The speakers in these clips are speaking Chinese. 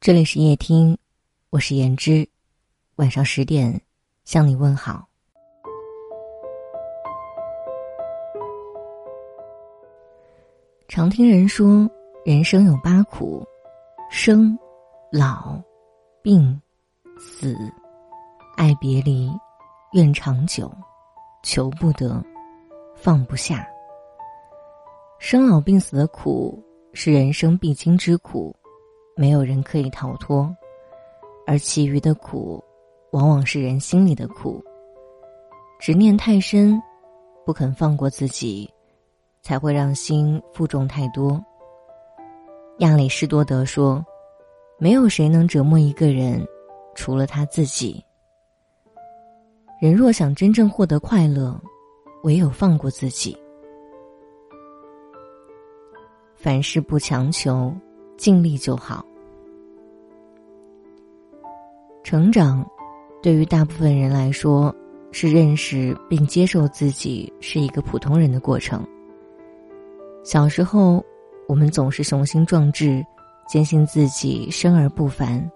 这里是夜听，我是言之，晚上十点向你问好。常听人说，人生有八苦：生、老、病、死、爱别离、怨长久、求不得、放不下。生老病死的苦是人生必经之苦。没有人可以逃脱，而其余的苦，往往是人心里的苦。执念太深，不肯放过自己，才会让心负重太多。亚里士多德说：“没有谁能折磨一个人，除了他自己。”人若想真正获得快乐，唯有放过自己。凡事不强求，尽力就好。成长，对于大部分人来说，是认识并接受自己是一个普通人的过程。小时候，我们总是雄心壮志，坚信自己生而不凡。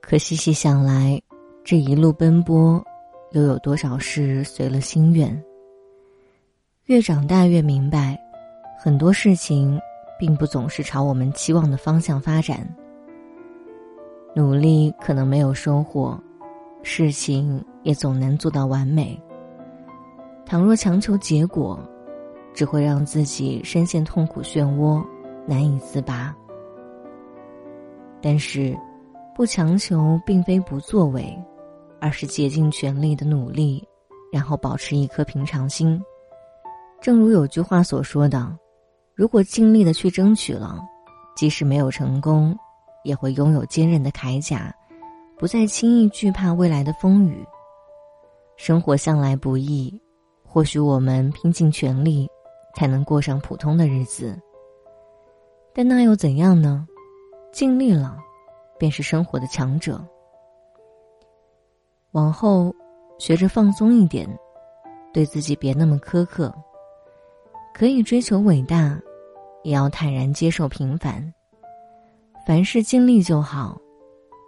可细细想来，这一路奔波，又有多少事随了心愿？越长大越明白，很多事情并不总是朝我们期望的方向发展。努力可能没有收获，事情也总难做到完美。倘若强求结果，只会让自己深陷痛苦漩涡，难以自拔。但是，不强求并非不作为，而是竭尽全力的努力，然后保持一颗平常心。正如有句话所说的：“如果尽力的去争取了，即使没有成功。”也会拥有坚韧的铠甲，不再轻易惧怕未来的风雨。生活向来不易，或许我们拼尽全力，才能过上普通的日子。但那又怎样呢？尽力了，便是生活的强者。往后，学着放松一点，对自己别那么苛刻。可以追求伟大，也要坦然接受平凡。凡事尽力就好，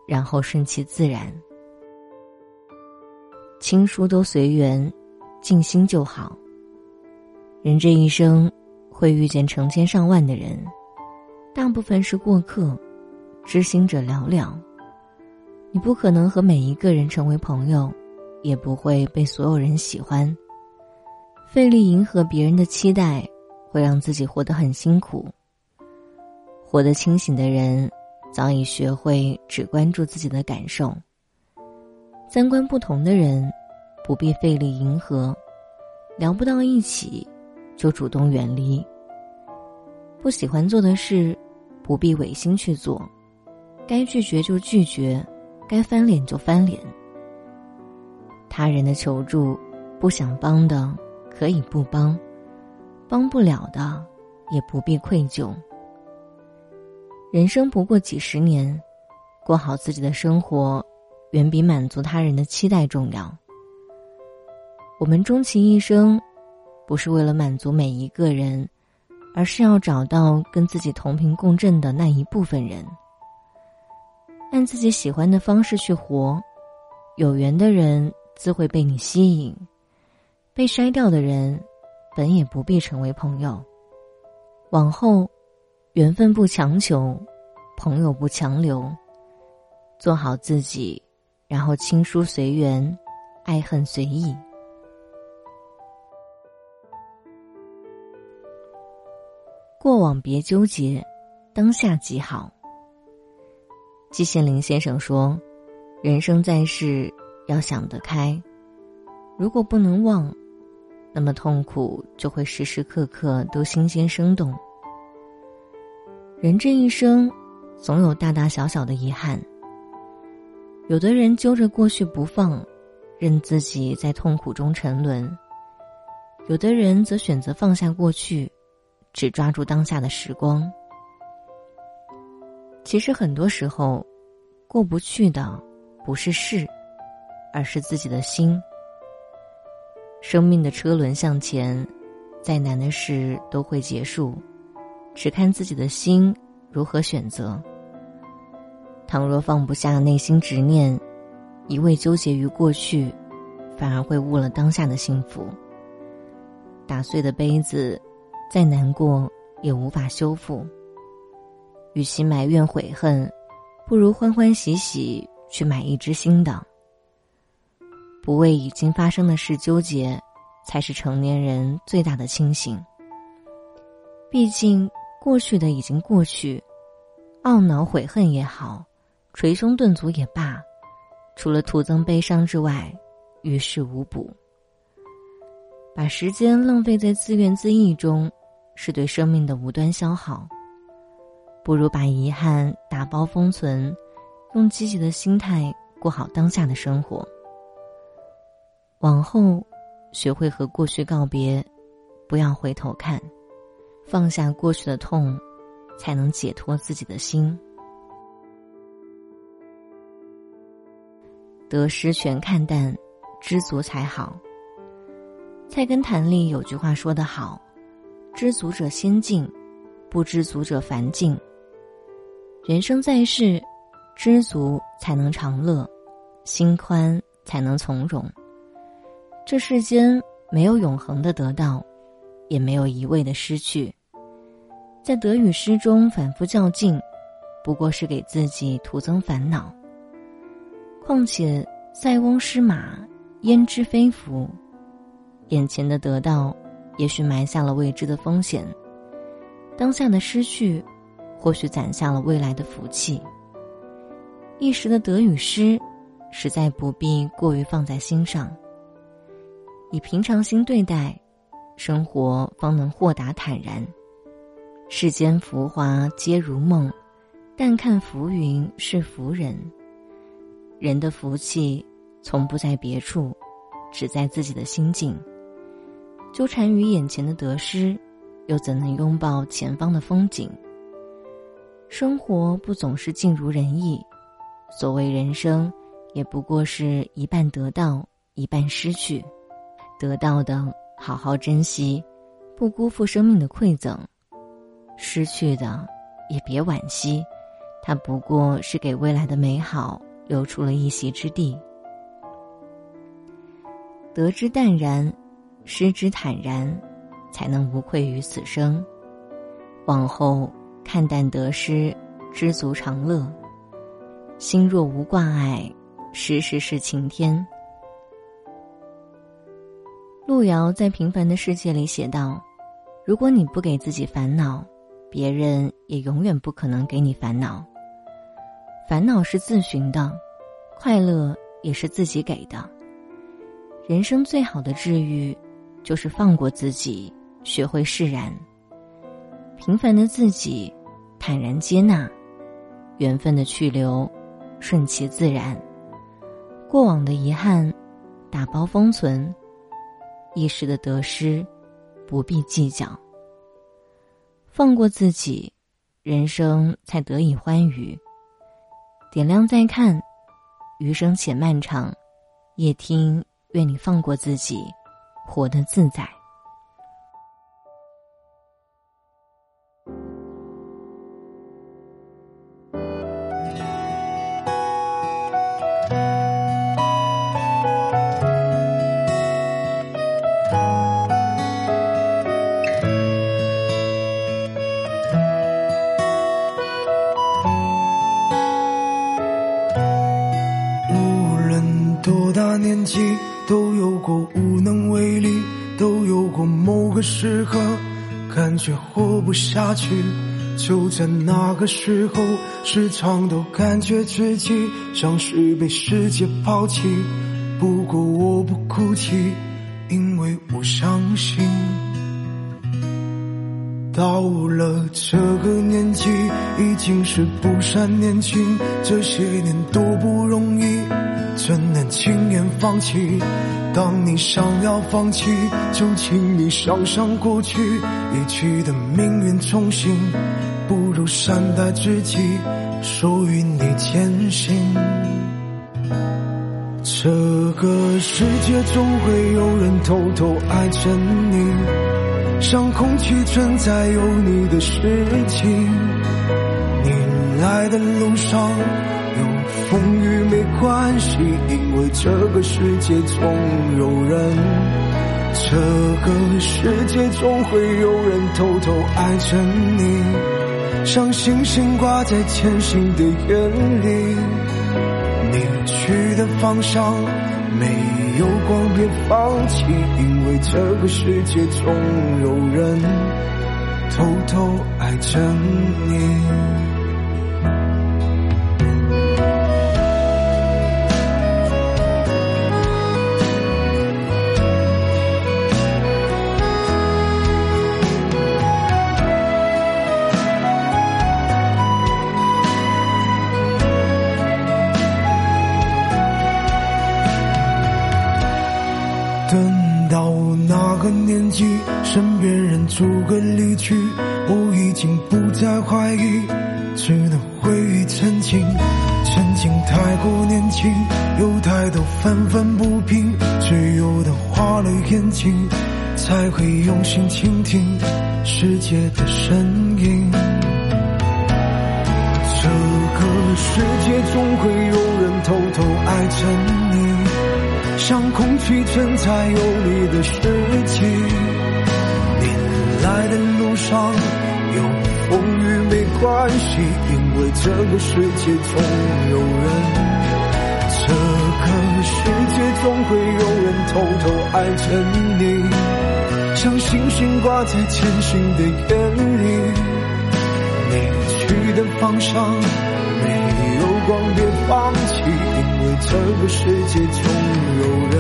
然后顺其自然。亲疏都随缘，尽心就好。人这一生会遇见成千上万的人，大部分是过客，知心者寥寥。你不可能和每一个人成为朋友，也不会被所有人喜欢。费力迎合别人的期待，会让自己活得很辛苦。活得清醒的人，早已学会只关注自己的感受。三观不同的人，不必费力迎合，聊不到一起，就主动远离。不喜欢做的事，不必违心去做，该拒绝就拒绝，该翻脸就翻脸。他人的求助，不想帮的可以不帮，帮不了的也不必愧疚。人生不过几十年，过好自己的生活，远比满足他人的期待重要。我们终其一生，不是为了满足每一个人，而是要找到跟自己同频共振的那一部分人，按自己喜欢的方式去活。有缘的人自会被你吸引，被筛掉的人，本也不必成为朋友。往后。缘分不强求，朋友不强留，做好自己，然后亲疏随缘，爱恨随意。过往别纠结，当下即好。季羡林先生说：“人生在世，要想得开。如果不能忘，那么痛苦就会时时刻刻都新鲜生动。”人这一生，总有大大小小的遗憾。有的人揪着过去不放，任自己在痛苦中沉沦；有的人则选择放下过去，只抓住当下的时光。其实很多时候，过不去的不是事，而是自己的心。生命的车轮向前，再难的事都会结束。只看自己的心如何选择。倘若放不下内心执念，一味纠结于过去，反而会误了当下的幸福。打碎的杯子，再难过也无法修复。与其埋怨悔恨，不如欢欢喜喜去买一只新的。不为已经发生的事纠结，才是成年人最大的清醒。毕竟过去的已经过去，懊恼悔恨也好，捶胸顿足也罢，除了徒增悲伤之外，于事无补。把时间浪费在自怨自艾中，是对生命的无端消耗。不如把遗憾打包封存，用积极的心态过好当下的生活。往后，学会和过去告别，不要回头看，放下过去的痛，才能解脱自己的心。得失全看淡，知足才好。菜根谭里有句话说得好：“知足者先进，不知足者烦进。”人生在世，知足才能长乐，心宽才能从容。这世间没有永恒的得到，也没有一味的失去。在得与失中反复较劲，不过是给自己徒增烦恼。况且塞翁失马，焉知非福？眼前的得到，也许埋下了未知的风险；当下的失去。或许攒下了未来的福气。一时的得与失，实在不必过于放在心上。以平常心对待，生活方能豁达坦然。世间浮华皆如梦，但看浮云是浮人。人的福气从不在别处，只在自己的心境。纠缠于眼前的得失，又怎能拥抱前方的风景？生活不总是尽如人意，所谓人生，也不过是一半得到，一半失去。得到的好好珍惜，不辜负生命的馈赠；失去的也别惋惜，它不过是给未来的美好留出了一席之地。得之淡然，失之坦然，才能无愧于此生。往后。看淡得失，知足常乐。心若无挂碍，时时是晴天。路遥在《平凡的世界》里写道：“如果你不给自己烦恼，别人也永远不可能给你烦恼。烦恼是自寻的，快乐也是自己给的。人生最好的治愈，就是放过自己，学会释然。”平凡的自己，坦然接纳；缘分的去留，顺其自然；过往的遗憾，打包封存；一时的得失，不必计较。放过自己，人生才得以欢愉。点亮再看，余生且漫长。夜听，愿你放过自己，活得自在。都有过无能为力，都有过某个时刻感觉活不下去。就在那个时候，时常都感觉自己像是被世界抛弃。不过我不哭泣，因为我相信，到了这个年纪，已经是不善年轻。这些年多不容易。怎能轻言放弃？当你想要放弃，就请你想想过去，一起的命运重新，不如善待自己，属于你前行。这个世界总会有人偷偷爱着你，像空气存在有你的事情。你。来的路上风雨没关系，因为这个世界总有人，这个世界总会有人偷偷爱着你，像星星挂在前行的眼里。你去的方向没有光，别放弃，因为这个世界总有人偷偷爱着你。怀疑，只能回忆曾经。曾经太过年轻，有太多愤愤不平，只有等花了眼睛，才会用心倾听世界的声音。这个世界总会有人偷偷爱着你。像空气存在有你的世界。你来的路上有关系，因为这个世界总有人，这个世界总会有人偷偷爱着你，像星星挂在前行的眼里。你去的方向没有光，别放弃。因为这个世界总有人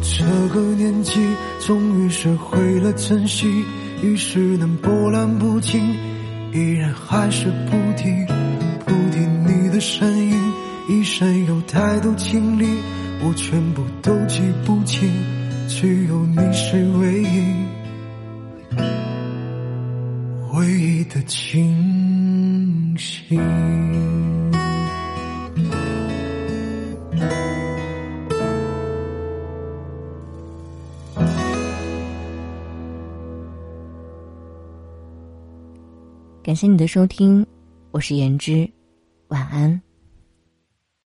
这个年纪，终于学会了珍惜，于是能波澜不惊，依然还是不停不听你的声音。一生有太多经历，我全部都记不清，只有你是唯一。唯一的清醒。感谢你的收听，我是言之，晚安。